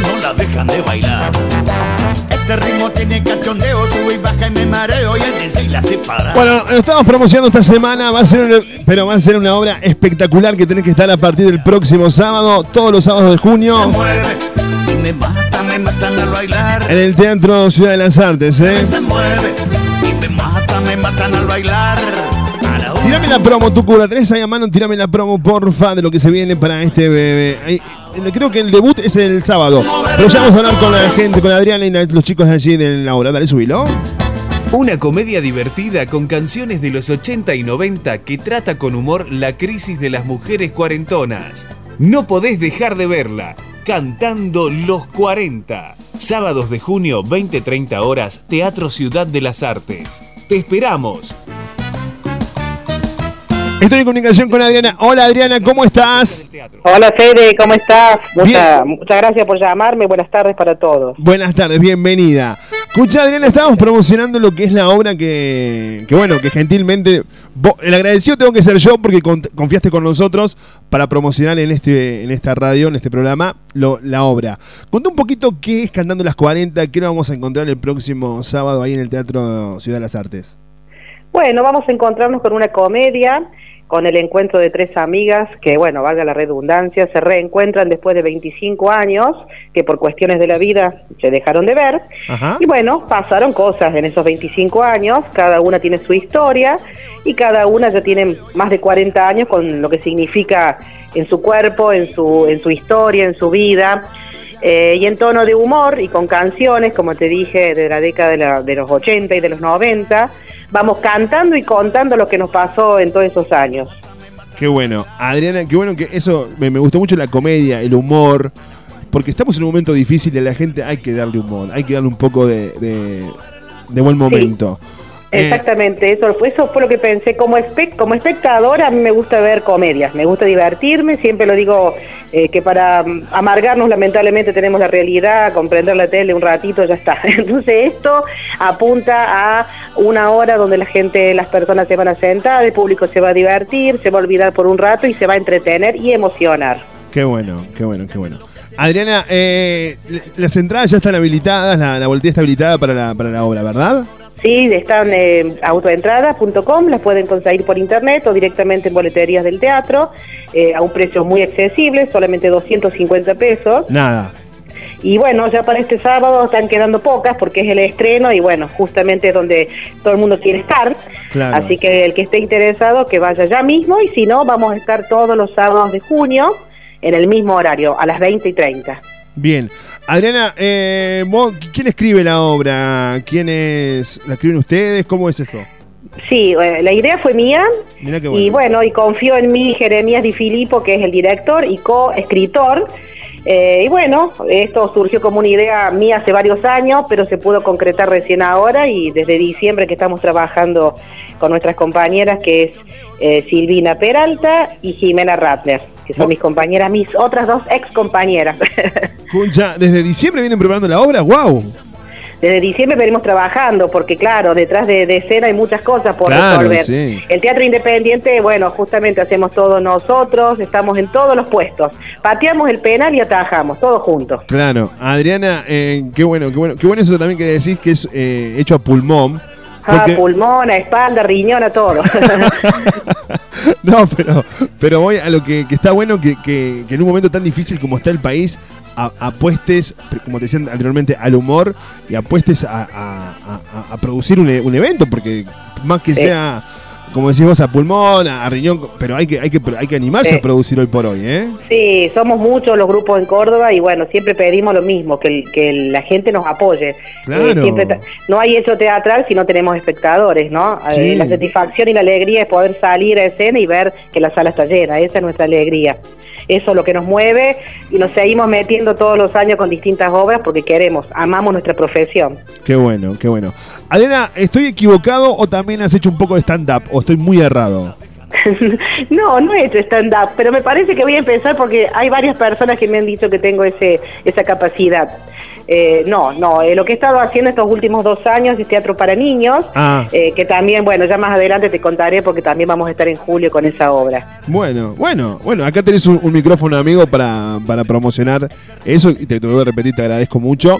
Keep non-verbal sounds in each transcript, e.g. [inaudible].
no la dejan de bailar. Este ritmo tiene cachondeo, sube y baja y me mareo y el DJ la separa. Bueno, lo estamos promocionando esta semana, va a ser una- pero va a ser una obra espectacular que tenés que estar a partir del próximo sábado, todos los sábados de junio, mueve y me mata, me matan al bailar. en el Teatro Ciudad de las Artes, ¿eh? Se mueve y me mata, me matan al bailar. A la una. Tirame la promo, tu cura, tenés ahí a mano, tirame la promo, porfa, de lo que se viene para este bebé. Ahí, creo que el debut es el sábado, pero ya vamos a hablar con la gente, con Adriana y los chicos de allí de la obra. Dale, subilo. Una comedia divertida con canciones de los 80 y 90 que trata con humor la crisis de las mujeres cuarentonas. No podés dejar de verla. Cantando los 40. Sábados de junio, 20-30 horas, Teatro Ciudad de las Artes. Te esperamos. Estoy en comunicación con Adriana. Hola Adriana, ¿cómo estás? Hola Fede, ¿cómo estás? Mucha- muchas gracias por llamarme, buenas tardes para todos. Buenas tardes, bienvenida. Escucha, Adriana, estábamos promocionando lo que es la obra que, que bueno, que gentilmente, vos- el agradecido tengo que ser yo porque con- confiaste con nosotros para promocionar en este en esta radio, en este programa, lo- la obra. Contá un poquito qué es Cantando las 40, qué nos vamos a encontrar el próximo sábado ahí en el Teatro Ciudad de las Artes. Bueno, vamos a encontrarnos con una comedia, con el encuentro de tres amigas que, bueno, valga la redundancia, se reencuentran después de 25 años, que por cuestiones de la vida se dejaron de ver. Ajá. Y bueno, pasaron cosas en esos 25 años, cada una tiene su historia y cada una ya tiene más de 40 años con lo que significa en su cuerpo, en su, en su historia, en su vida. Eh, y en tono de humor y con canciones, como te dije, de la década de, la- de los 80 y de los 90, vamos cantando y contando lo que nos pasó en todos esos años. Qué bueno. Adriana, qué bueno que eso, me, me gustó mucho la comedia, el humor, porque estamos en un momento difícil y a la gente hay que darle humor, hay que darle un poco de, de- de buen momento. Exactamente, eso, fue- eso fue lo que pensé. Como, espe- como espectadora, a mí me gusta ver comedias, me gusta divertirme. Siempre lo digo eh, que para mm, amargarnos, lamentablemente, tenemos la realidad, comprender la tele un ratito, ya está. [laughs] Entonces, esto apunta a una hora donde la gente, las personas se van a sentar, el público se va a divertir, se va a olvidar por un rato y se va a entretener y emocionar. Qué bueno, qué bueno, qué bueno. Adriana, eh, las entradas ya están habilitadas, la, la boletilla está habilitada para la, para la obra, ¿verdad? Sí, están en autoentradas.com, las pueden conseguir por internet o directamente en boleterías del teatro, eh, a un precio muy accesible, solamente 250 pesos. Nada. Y bueno, ya para este sábado están quedando pocas porque es el estreno y bueno, justamente es donde todo el mundo quiere estar. Claro. Así que el que esté interesado que vaya ya mismo y si no, vamos a estar todos los sábados de junio en el mismo horario, a las 20 y 30. Bien. Adriana, eh, vos- ¿quién escribe la obra? ¿Quiénes la escriben ustedes? ¿Cómo es eso? Sí, eh, la idea fue mía Mirá qué y bueno, y confío en mí Jeremías Di Filippo, que es el director y co-escritor. Eh, y bueno, esto surgió como una idea mía hace varios años, pero se pudo concretar recién ahora y desde diciembre que estamos trabajando con nuestras compañeras, que es eh, Silvina Peralta y Jimena Ratner, que son mis compañeras, mis otras dos ex compañeras. [laughs] ¿desde diciembre vienen preparando la obra? ¡Wow! Desde diciembre venimos trabajando, porque claro, detrás de, de escena hay muchas cosas por Claro, resolver. sí. El teatro independiente, bueno, justamente hacemos todo nosotros, estamos en todos los puestos. Pateamos el penal y atajamos, todos juntos. Claro, Adriana, eh, qué bueno, qué bueno, qué bueno eso también que decís que es eh, hecho a pulmón. Ah, Porque, pulmón, a espalda, riñón, a todo. [laughs] no, pero, pero voy a lo que, que está bueno que, que- que en un momento tan difícil como está el país, a- apuestes, como te decían anteriormente, al humor y apuestes a, a- a- a producir un, un evento, porque más que sea, como decís vos, a pulmón, a, riñón, pero hay que, hay que, hay que animarse Sí. a producir hoy por hoy, ¿eh? Sí, somos muchos los grupos en Córdoba y bueno, siempre pedimos lo mismo, que, el- que la gente nos apoye. Eh, Claro. siempre no hay hecho teatral si no tenemos espectadores, ¿no? Eh, Sí. la satisfacción y la alegría es poder salir a escena y ver que la sala está llena, esa es nuestra alegría. Eso es lo que nos mueve y nos seguimos metiendo todos los años con distintas obras porque queremos, amamos nuestra profesión. Qué bueno, qué bueno. Adriana, ¿estoy equivocado o también has hecho un poco de stand-up o estoy muy errado? [laughs] no, no he hecho stand-up, pero me parece que voy a empezar porque hay varias personas que me han dicho que tengo ese esa capacidad. Eh, no, no, eh, lo que he estado haciendo estos últimos dos años es teatro para niños, Ah. eh, que también, bueno, ya más adelante te contaré porque también vamos a estar en julio con esa obra. Bueno, bueno, bueno, acá tenés un, un micrófono amigo para, para promocionar eso y te, te voy a repetir, te agradezco mucho.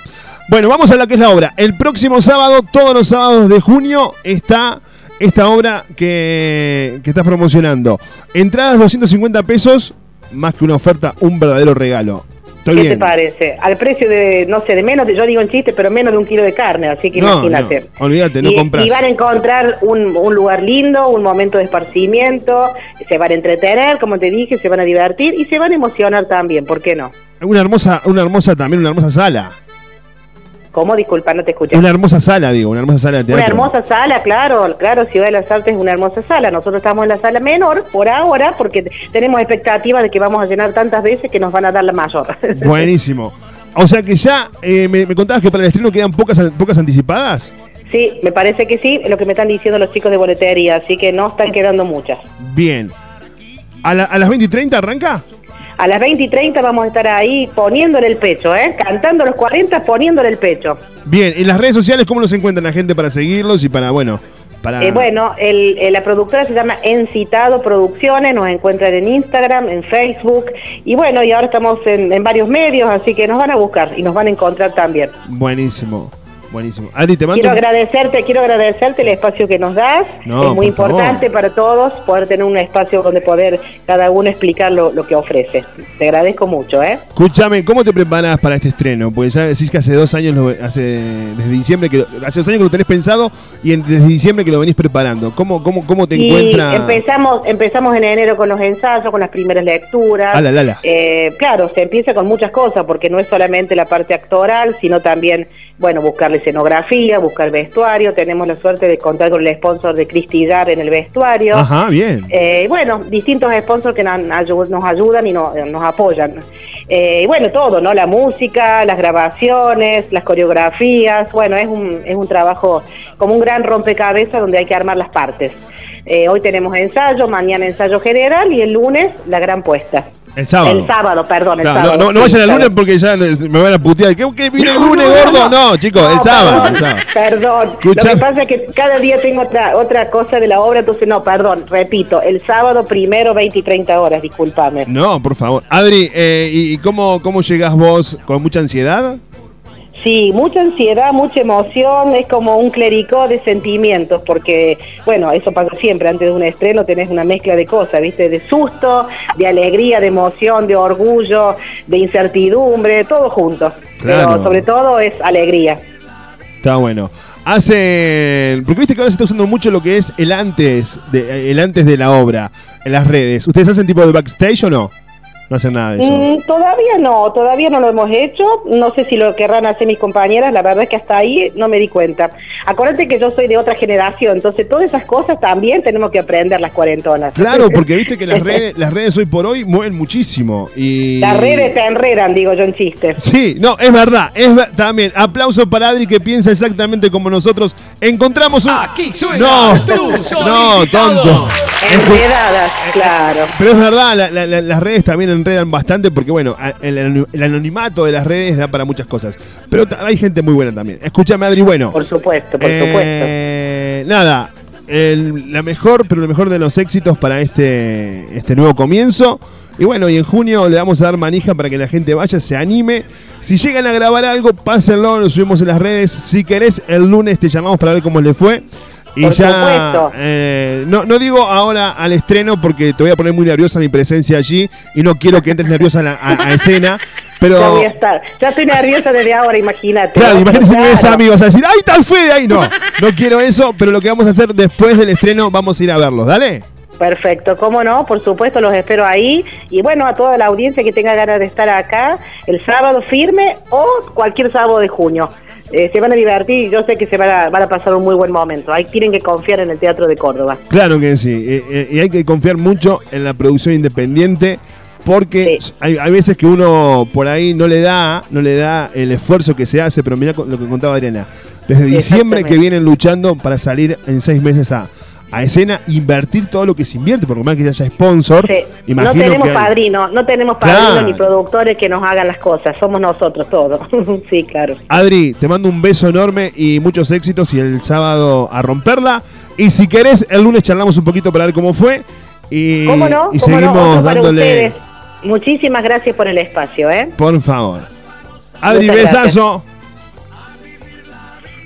Bueno, vamos a lo que es la obra. El próximo sábado, todos los sábados de junio, está esta obra que, que estás promocionando. Entradas 250 pesos, más que una oferta, un verdadero regalo. Estoy ¿Qué bien. te parece? Al precio de, no sé, de menos, de, yo digo en chiste, pero menos de un kilo de carne, así que No, imagínate. no, olvídate, no y, compras. y van a encontrar un, un lugar lindo, un momento de esparcimiento, se van a entretener, como te dije, se van a divertir y se van a emocionar también, ¿por qué no? Una hermosa, una hermosa también, una hermosa sala. ¿Cómo? Disculpa, no te escuché. Una hermosa sala, digo, una hermosa sala de teatro. Una hermosa sala, claro, claro, Ciudad de las Artes es una hermosa sala. Nosotros estamos en la sala menor por ahora porque tenemos expectativas de que vamos a llenar tantas veces que nos van a dar la mayor. [laughs] Buenísimo. O sea que ya eh, me, me contabas que para el estreno quedan pocas, pocas anticipadas. sí, me parece que sí, lo que me están diciendo los chicos de boletería, así que no están quedando muchas. Bien. ¿A, la- a las 20 y 30 arranca? A las 20 y 30 vamos a estar ahí poniéndole el pecho, ¿eh? Cantando los 40, poniéndole el pecho. Bien. ¿En las redes sociales cómo los encuentran la gente para seguirlos y para, bueno, para... Eh, bueno, el- eh, la productora se llama Encitado Producciones, nos encuentran en Instagram, en Facebook, y bueno, y ahora estamos en, en varios medios, así que nos van a buscar y nos van a encontrar también. Buenísimo. Buenísimo. Adri, te mando... Quiero agradecerte, quiero agradecerte el espacio que nos das. No, es muy por importante favor. para todos poder tener un espacio donde poder cada uno explicar lo, lo que ofrece. Te agradezco mucho, ¿eh? Escúchame, ¿cómo te preparas para este estreno? Pues ya decís que hace dos años, lo- hace desde diciembre, que lo- hace dos años que lo tenés pensado y en- desde diciembre que lo venís preparando. ¿Cómo, cómo, cómo te Y encuentras? empezamos, empezamos en enero con los ensayos, con las primeras lecturas. Ala, ala. Eh, claro, se empieza con muchas cosas, porque no es solamente la parte actoral, sino también, bueno, buscar la escenografía, buscar vestuario. Tenemos la suerte de contar con el sponsor de Cristillar en el vestuario. Ajá, bien. Eh, bueno, distintos sponsors que nos, ayu- nos ayudan y no- nos apoyan. Eh, bueno, todo, ¿no? La música, las grabaciones, las coreografías. Bueno, es un, es un trabajo como un gran rompecabezas donde hay que armar las partes. Eh, hoy tenemos ensayo, mañana ensayo general y el lunes la gran puesta. El sábado. El sábado, perdón, el Claro, sábado. no, no, no vayan el lunes porque ya les- me van a putear. ¿Qué, qué viene el lunes, No, no, gordo? no. No, chicos, el No, sábado. Perdón, el sábado. perdón. Escucha- Lo que pasa es que cada día tengo otra otra cosa de la obra, entonces no, perdón, repito, el sábado primero 20 y 30 horas, discúlpame. No, por favor. Adri, eh, ¿y y cómo, cómo llegás vos? ¿Con mucha ansiedad? Sí, mucha ansiedad, mucha emoción, es como un clericó de sentimientos, porque, bueno, eso pasa siempre, antes de un estreno tenés una mezcla de cosas, ¿viste? De susto, de alegría, de emoción, de orgullo, de incertidumbre, todo junto. Claro. Pero sobre todo es alegría. Está bueno. Hacen. Porque viste que ahora se está usando mucho lo que es el antes de, el antes de la obra en las redes. ¿Ustedes hacen tipo de backstage o no? No hacen nada de eso. Mm, todavía no, todavía no lo hemos hecho. No sé si lo querrán hacer mis compañeras. La verdad es que hasta ahí no me di cuenta. Acuérdate que yo soy de otra generación, entonces todas esas cosas también tenemos que aprender las cuarentonas. Claro, [laughs] porque viste que las redes, las redes hoy por hoy mueven muchísimo. Y... Las redes te enredan, digo yo en chiste. Sí, no, es verdad, es ver- también. Aplauso para Adri que piensa exactamente como nosotros. Encontramos un. Aquí suena no, tu no, tonto. Enredadas, claro. Pero es verdad, la- la- la- las redes también enredan bastante porque, bueno, el, anoni- el anonimato de las redes da para muchas cosas. Pero hay gente muy buena también. Escúchame, Adri, bueno. Por supuesto, por eh, Nada, el- la mejor, pero lo mejor de los éxitos para este, este nuevo comienzo. Y bueno, y en junio le vamos a dar manija para que la gente vaya, se anime. Si llegan a grabar algo, pásenlo, lo subimos en las redes. Si querés, el lunes te llamamos para ver cómo le fue. Y Por ya, supuesto. eh, no, no digo ahora al estreno porque te voy a poner muy nerviosa mi presencia allí y no quiero que entres nerviosa a, la, a- a escena. [laughs] Pero, Ya voy a estar. Ya estoy nerviosa desde ahora, imagínate. Claro, imagínate si me ves a mí, vas a decir, ¡ay, tal Fede! ¡Ay, no! No quiero eso, pero lo que vamos a hacer después del estreno, vamos a ir a verlos, ¿dale? Perfecto, cómo no, por supuesto los espero ahí y bueno, a toda la audiencia que tenga ganas de estar acá el sábado firme o cualquier sábado de junio. Eh, se van a divertir y yo sé que se van a, van a pasar un muy buen momento. Ahí tienen que confiar en el Teatro de Córdoba. Claro que sí. eh, eh, y hay que confiar mucho en la producción independiente. Porque Sí. hay, hay veces que uno por ahí no le da, no le da el esfuerzo que se hace, pero mira lo que contaba Adriana. Desde diciembre que vienen luchando para salir en seis meses a, a escena invertir todo lo que se invierte, porque más que haya sponsor, Sí. No tenemos que hay- padrinos, no tenemos padrinos Claro. ni productores que nos hagan las cosas, somos nosotros todos. [laughs] sí, claro. Adri, te mando un beso enorme y muchos éxitos y el sábado a romperla. Y si querés, el lunes charlamos un poquito para ver cómo fue. Y, ¿Cómo no? y ¿Cómo no? seguimos para dándole. Muchísimas gracias por el espacio, ¿eh? Por favor. Adri, Muchas gracias. besazo.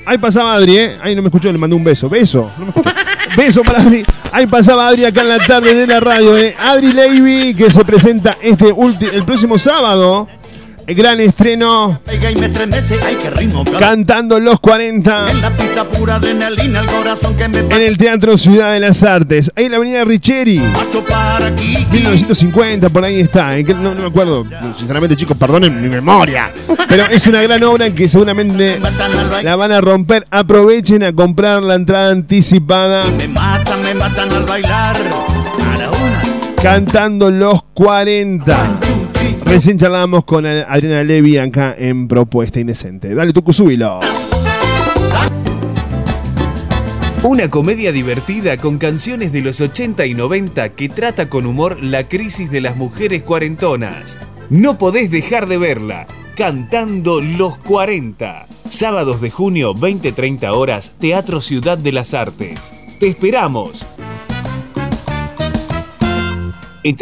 Ahí pasaba Adri, ¿eh? Ahí no me escuchó, le mandé un beso. Beso. No me escuchó. [laughs] beso para Adri. Ahí pasaba Adri acá en la tarde de la radio, ¿eh? Adri Levy, que se presenta este el próximo sábado. El gran estreno, cantando los 40 En la pista pura adrenalina, el corazón que me en el Teatro Ciudad de las Artes. Ahí en la avenida Richeri. paso para aquí. 1950, por ahí está. ¿eh? No, no me acuerdo. Sinceramente, chicos, perdonen mi memoria. Pero es una gran obra que seguramente la van a romper. Aprovechen a comprar la entrada anticipada. Me matan, me matan al bailar. A la una. Cantando los 40. Recién charlábamos con Adriana Levy acá en Propuesta Indecente. Dale, tu súbilo. Una comedia divertida con canciones de los 80 y 90 que trata con humor la crisis de las mujeres cuarentonas. No podés dejar de verla. Cantando los 40. Sábados de junio, 20-30 horas, Teatro Ciudad de las Artes. Te esperamos.